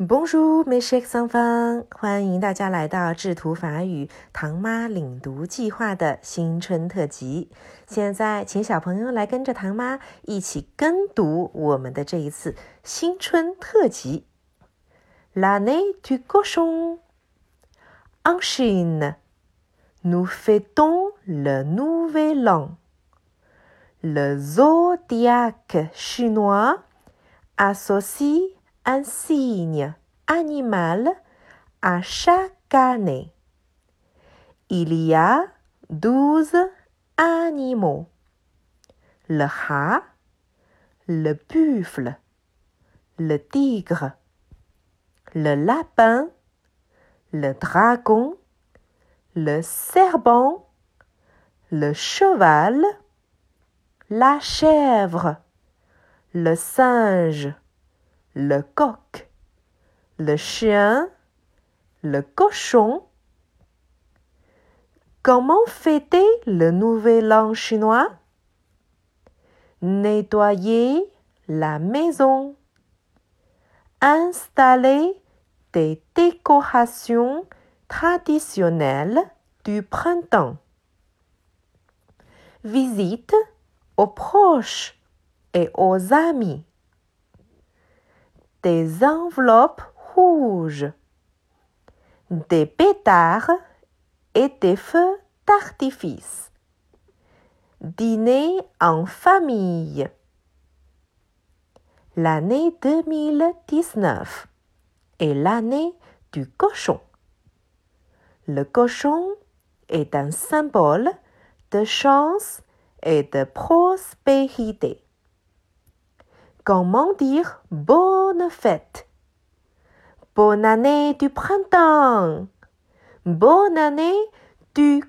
Bonjour, mes chers enfants！欢迎大家来到智图法语唐妈领读计划的新春特辑。现在，请小朋友来跟着唐妈一起跟读我们的这一次新春特辑。L'année du cochon. En Chine, nous fêtons le Nouvel An. Le zodiaque chinois associe un signe animal à chaque année. Il y a douze animaux. Le rat, le buffle, le tigre, le lapin, le dragon, le serpent, le cheval, la chèvre, le singe, le coq, le chien, le cochon. Comment fêter le nouvel an chinois? Nettoyer la maison. Installer des décorations traditionnelles du printemps. Visite aux proches et aux amis des enveloppes rouges, des pétards et des feux d'artifice. Dîner en famille. L'année 2019 est l'année du cochon. Le cochon est un symbole de chance et de prospérité. Comment dire bonne fête. Bonne année du printemps. Bonne année du